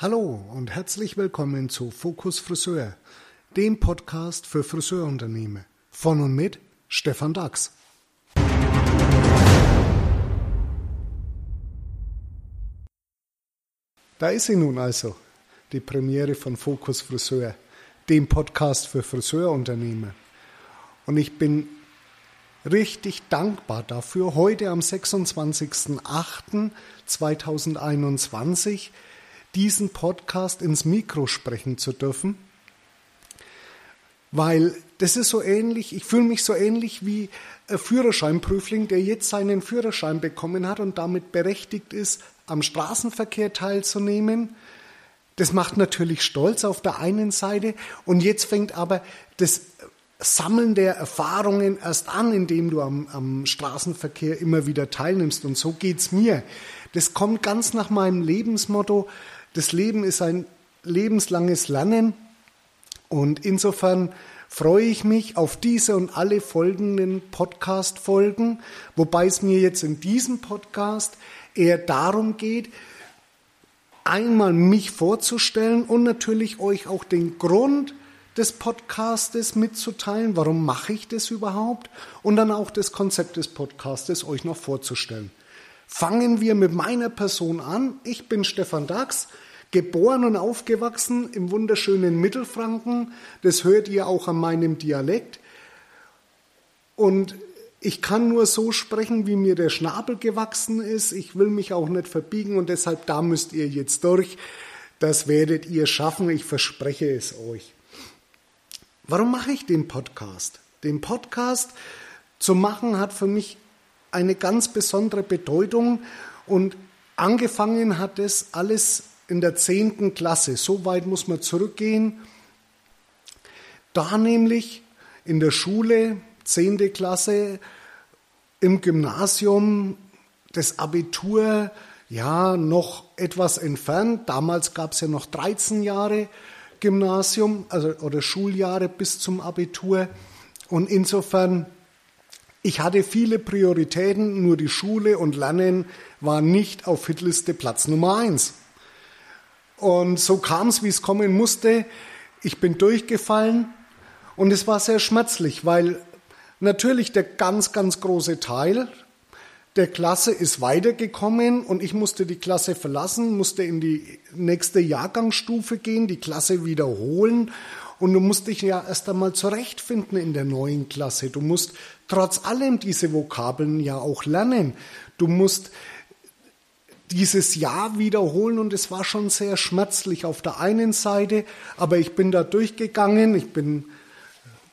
Hallo und herzlich willkommen zu Fokus Friseur, dem Podcast für Friseurunternehmen. Von und mit Stefan Dax. Da ist sie nun also, die Premiere von Fokus Friseur, dem Podcast für Friseurunternehmen. Und ich bin richtig dankbar dafür, heute am 26.08.2021 diesen Podcast ins Mikro sprechen zu dürfen, weil das ist so ähnlich, ich fühle mich so ähnlich wie ein Führerscheinprüfling, der jetzt seinen Führerschein bekommen hat und damit berechtigt ist, am Straßenverkehr teilzunehmen. Das macht natürlich stolz auf der einen Seite und jetzt fängt aber das Sammeln der Erfahrungen erst an, indem du am, am Straßenverkehr immer wieder teilnimmst. Und so geht's mir. Das kommt ganz nach meinem Lebensmotto. Das Leben ist ein lebenslanges Lernen. Und insofern freue ich mich auf diese und alle folgenden Podcast-Folgen, wobei es mir jetzt in diesem Podcast eher darum geht, einmal mich vorzustellen und natürlich euch auch den Grund des Podcastes mitzuteilen, warum mache ich das überhaupt und dann auch das Konzept des Podcastes euch noch vorzustellen. Fangen wir mit meiner Person an. Ich bin Stefan Dax, geboren und aufgewachsen im wunderschönen Mittelfranken. Das hört ihr auch an meinem Dialekt. Und ich kann nur so sprechen, wie mir der Schnabel gewachsen ist. Ich will mich auch nicht verbiegen und deshalb da müsst ihr jetzt durch. Das werdet ihr schaffen, ich verspreche es euch. Warum mache ich den Podcast? Den Podcast zu machen hat für mich eine ganz besondere Bedeutung und angefangen hat es alles in der zehnten Klasse. So weit muss man zurückgehen. Da nämlich in der Schule, zehnte Klasse, im Gymnasium, das Abitur, ja, noch etwas entfernt. Damals gab es ja noch 13 Jahre Gymnasium also, oder Schuljahre bis zum Abitur. Und insofern, ich hatte viele Prioritäten, nur die Schule und Lernen war nicht auf Hitliste Platz Nummer eins. Und so kam es, wie es kommen musste. Ich bin durchgefallen und es war sehr schmerzlich, weil natürlich der ganz, ganz große Teil der Klasse ist weitergekommen und ich musste die Klasse verlassen, musste in die nächste Jahrgangsstufe gehen, die Klasse wiederholen und du musst dich ja erst einmal zurechtfinden in der neuen Klasse. Du musst trotz allem diese Vokabeln ja auch lernen. Du musst dieses Jahr wiederholen und es war schon sehr schmerzlich auf der einen Seite, aber ich bin da durchgegangen, ich bin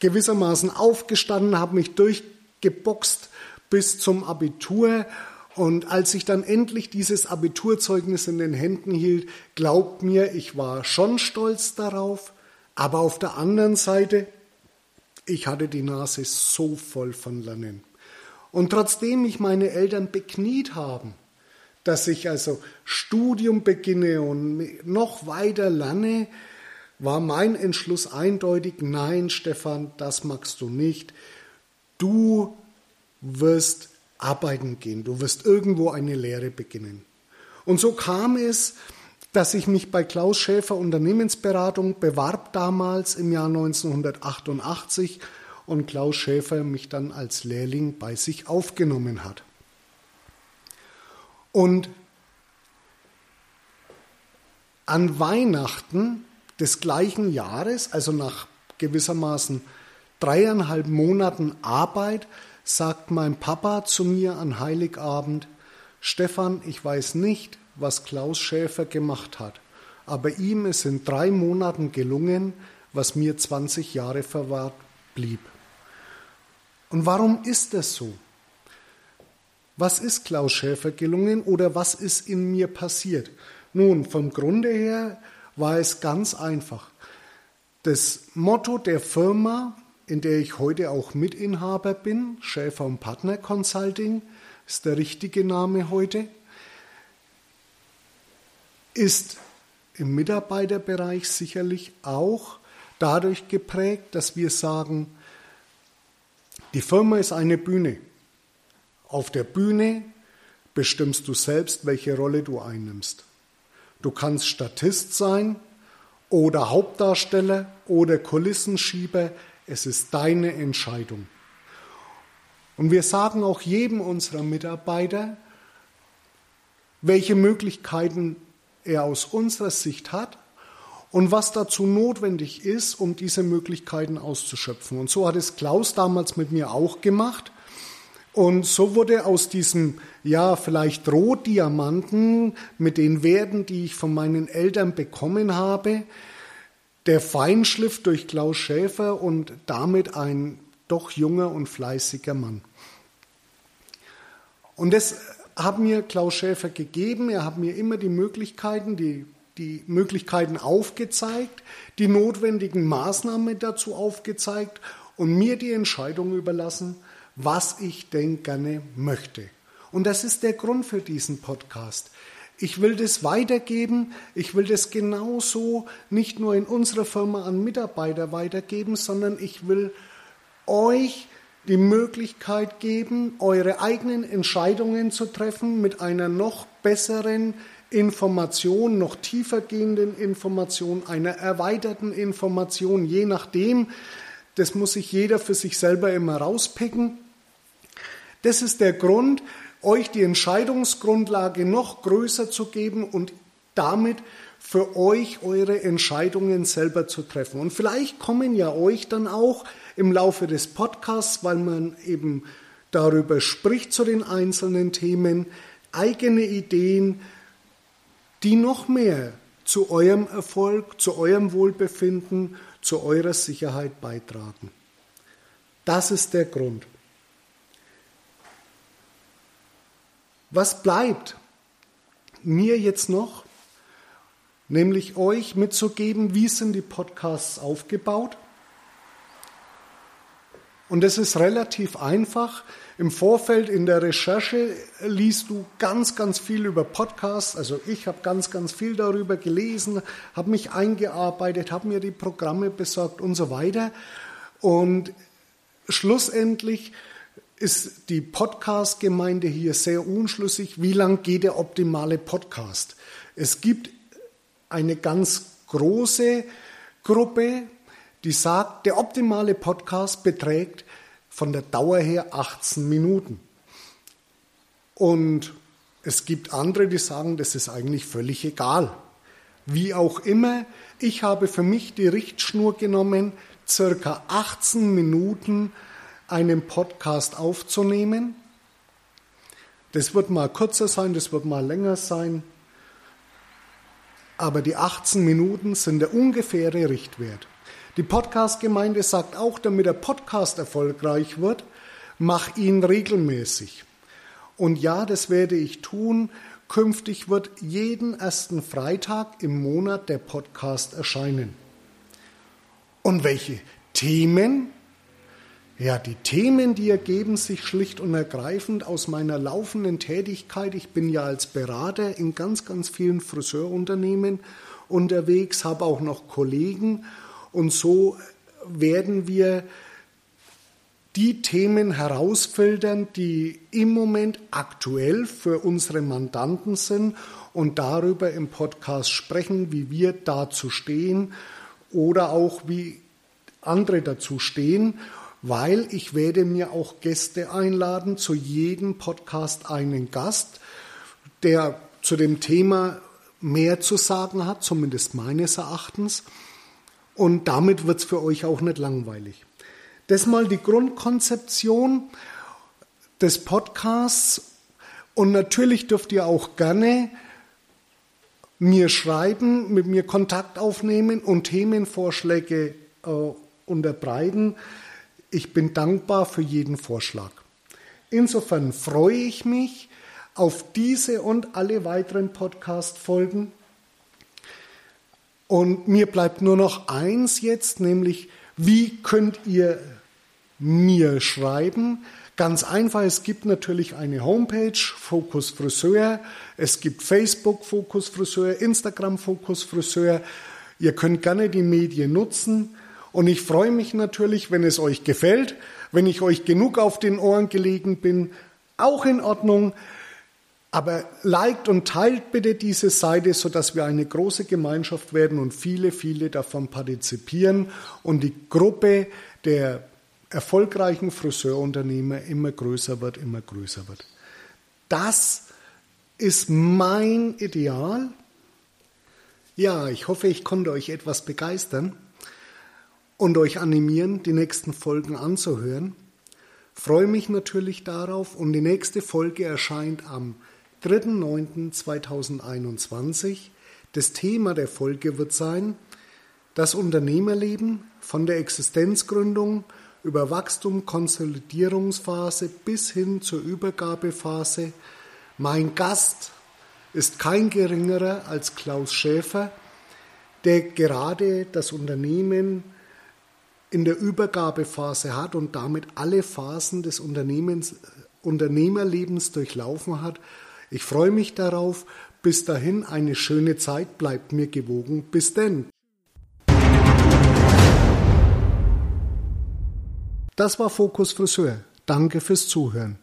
gewissermaßen aufgestanden, habe mich durchgeboxt bis zum Abitur. Und als ich dann endlich dieses Abiturzeugnis in den Händen hielt, glaubt mir, ich war schon stolz darauf, aber auf der anderen Seite, ich hatte die Nase so voll von Lernen. Und trotzdem mich meine Eltern bekniet haben, dass ich also Studium beginne und noch weiter lerne, war mein Entschluss eindeutig, nein, Stefan, das magst du nicht. Du wirst arbeiten gehen, du wirst irgendwo eine Lehre beginnen. Und so kam es, dass ich mich bei Klaus Schäfer Unternehmensberatung bewarb damals im Jahr 1988 und Klaus Schäfer mich dann als Lehrling bei sich aufgenommen hat. Und an Weihnachten des gleichen Jahres, also nach gewissermaßen dreieinhalb Monaten Arbeit, sagt mein Papa zu mir an Heiligabend, Stefan, ich weiß nicht, was Klaus Schäfer gemacht hat, aber ihm ist in drei Monaten gelungen, was mir 20 Jahre verwahrt blieb. Und warum ist das so? Was ist Klaus Schäfer gelungen oder was ist in mir passiert? Nun, vom Grunde her war es ganz einfach. Das Motto der Firma in der ich heute auch Mitinhaber bin. Schäfer und Partner Consulting ist der richtige Name heute. Ist im Mitarbeiterbereich sicherlich auch dadurch geprägt, dass wir sagen, die Firma ist eine Bühne. Auf der Bühne bestimmst du selbst, welche Rolle du einnimmst. du kannst Statist sein oder Hauptdarsteller oder Kulissenschieber. Es ist deine Entscheidung. Und wir sagen auch jedem unserer Mitarbeiter, welche Möglichkeiten er aus unserer Sicht hat und was dazu notwendig ist, um diese Möglichkeiten auszuschöpfen. Und so hat es Klaus damals mit mir auch gemacht. Und so wurde aus diesem, ja, vielleicht Rohdiamanten mit den Werten, die ich von meinen Eltern bekommen habe, der Feinschliff durch Klaus Schäfer und damit ein doch junger und fleißiger Mann. Und das hat mir Klaus Schäfer gegeben. Er hat mir immer die Möglichkeiten, die, die Möglichkeiten aufgezeigt, die notwendigen Maßnahmen dazu aufgezeigt und mir die Entscheidung überlassen, was ich denn gerne möchte. Und das ist der Grund für diesen Podcast. Ich will das weitergeben. Ich will das genauso nicht nur in unserer Firma an Mitarbeiter weitergeben, sondern ich will euch die Möglichkeit geben, eure eigenen Entscheidungen zu treffen mit einer noch besseren Information, noch tiefer gehenden Information, einer erweiterten Information, je nachdem. Das muss sich jeder für sich selber immer rauspicken. Das ist der Grund, euch die Entscheidungsgrundlage noch größer zu geben und damit für euch eure Entscheidungen selber zu treffen. Und vielleicht kommen ja euch dann auch im Laufe des Podcasts, weil man eben darüber spricht zu den einzelnen Themen, eigene Ideen, die noch mehr zu eurem Erfolg, zu eurem Wohlbefinden, zu eurer Sicherheit beitragen. Das ist der Grund. Was bleibt mir jetzt noch? Nämlich euch mitzugeben, wie sind die Podcasts aufgebaut? Und es ist relativ einfach. Im Vorfeld in der Recherche liest du ganz, ganz viel über Podcasts. Also ich habe ganz, ganz viel darüber gelesen, habe mich eingearbeitet, habe mir die Programme besorgt und so weiter. Und schlussendlich ist die Podcast-Gemeinde hier sehr unschlüssig, wie lang geht der optimale Podcast. Es gibt eine ganz große Gruppe, die sagt, der optimale Podcast beträgt von der Dauer her 18 Minuten. Und es gibt andere, die sagen, das ist eigentlich völlig egal. Wie auch immer, ich habe für mich die Richtschnur genommen, circa 18 Minuten einen Podcast aufzunehmen. Das wird mal kürzer sein, das wird mal länger sein. Aber die 18 Minuten sind der ungefähre Richtwert. Die Podcast-Gemeinde sagt auch, damit der Podcast erfolgreich wird, mach ihn regelmäßig. Und ja, das werde ich tun. Künftig wird jeden ersten Freitag im Monat der Podcast erscheinen. Und welche Themen? Ja, die Themen, die ergeben sich schlicht und ergreifend aus meiner laufenden Tätigkeit. Ich bin ja als Berater in ganz, ganz vielen Friseurunternehmen unterwegs, habe auch noch Kollegen und so werden wir die Themen herausfiltern, die im Moment aktuell für unsere Mandanten sind und darüber im Podcast sprechen, wie wir dazu stehen oder auch wie andere dazu stehen, weil ich werde mir auch Gäste einladen, zu jedem Podcast einen Gast, der zu dem Thema mehr zu sagen hat, zumindest meines Erachtens. Und damit wird es für euch auch nicht langweilig. Das mal die Grundkonzeption des Podcasts. Und natürlich dürft ihr auch gerne mir schreiben, mit mir Kontakt aufnehmen und Themenvorschläge äh, unterbreiten. Ich bin dankbar für jeden Vorschlag. Insofern freue ich mich auf diese und alle weiteren Podcast-Folgen. Und mir bleibt nur noch eins jetzt, nämlich wie könnt ihr mir schreiben? Ganz einfach, es gibt natürlich eine Homepage, Fokus Friseur, es gibt Facebook Fokus Friseur, Instagram Fokus Friseur. Ihr könnt gerne die Medien nutzen und ich freue mich natürlich, wenn es euch gefällt, wenn ich euch genug auf den Ohren gelegen bin, auch in Ordnung. Aber liked und teilt bitte diese Seite, sodass wir eine große Gemeinschaft werden und viele, viele davon partizipieren und die Gruppe der erfolgreichen Friseurunternehmer immer größer wird, immer größer wird. Das ist mein Ideal. Ja, ich hoffe, ich konnte euch etwas begeistern und euch animieren, die nächsten Folgen anzuhören. Freue mich natürlich darauf und die nächste Folge erscheint am 3.9.2021. Das Thema der Folge wird sein, das Unternehmerleben von der Existenzgründung über Wachstum, Konsolidierungsphase bis hin zur Übergabephase. Mein Gast ist kein geringerer als Klaus Schäfer, der gerade das Unternehmen in der Übergabephase hat und damit alle Phasen des Unternehmens, Unternehmerlebens durchlaufen hat ich freue mich darauf. Bis dahin eine schöne Zeit, bleibt mir gewogen. Bis denn. Das war Fokus Friseur. Danke fürs Zuhören.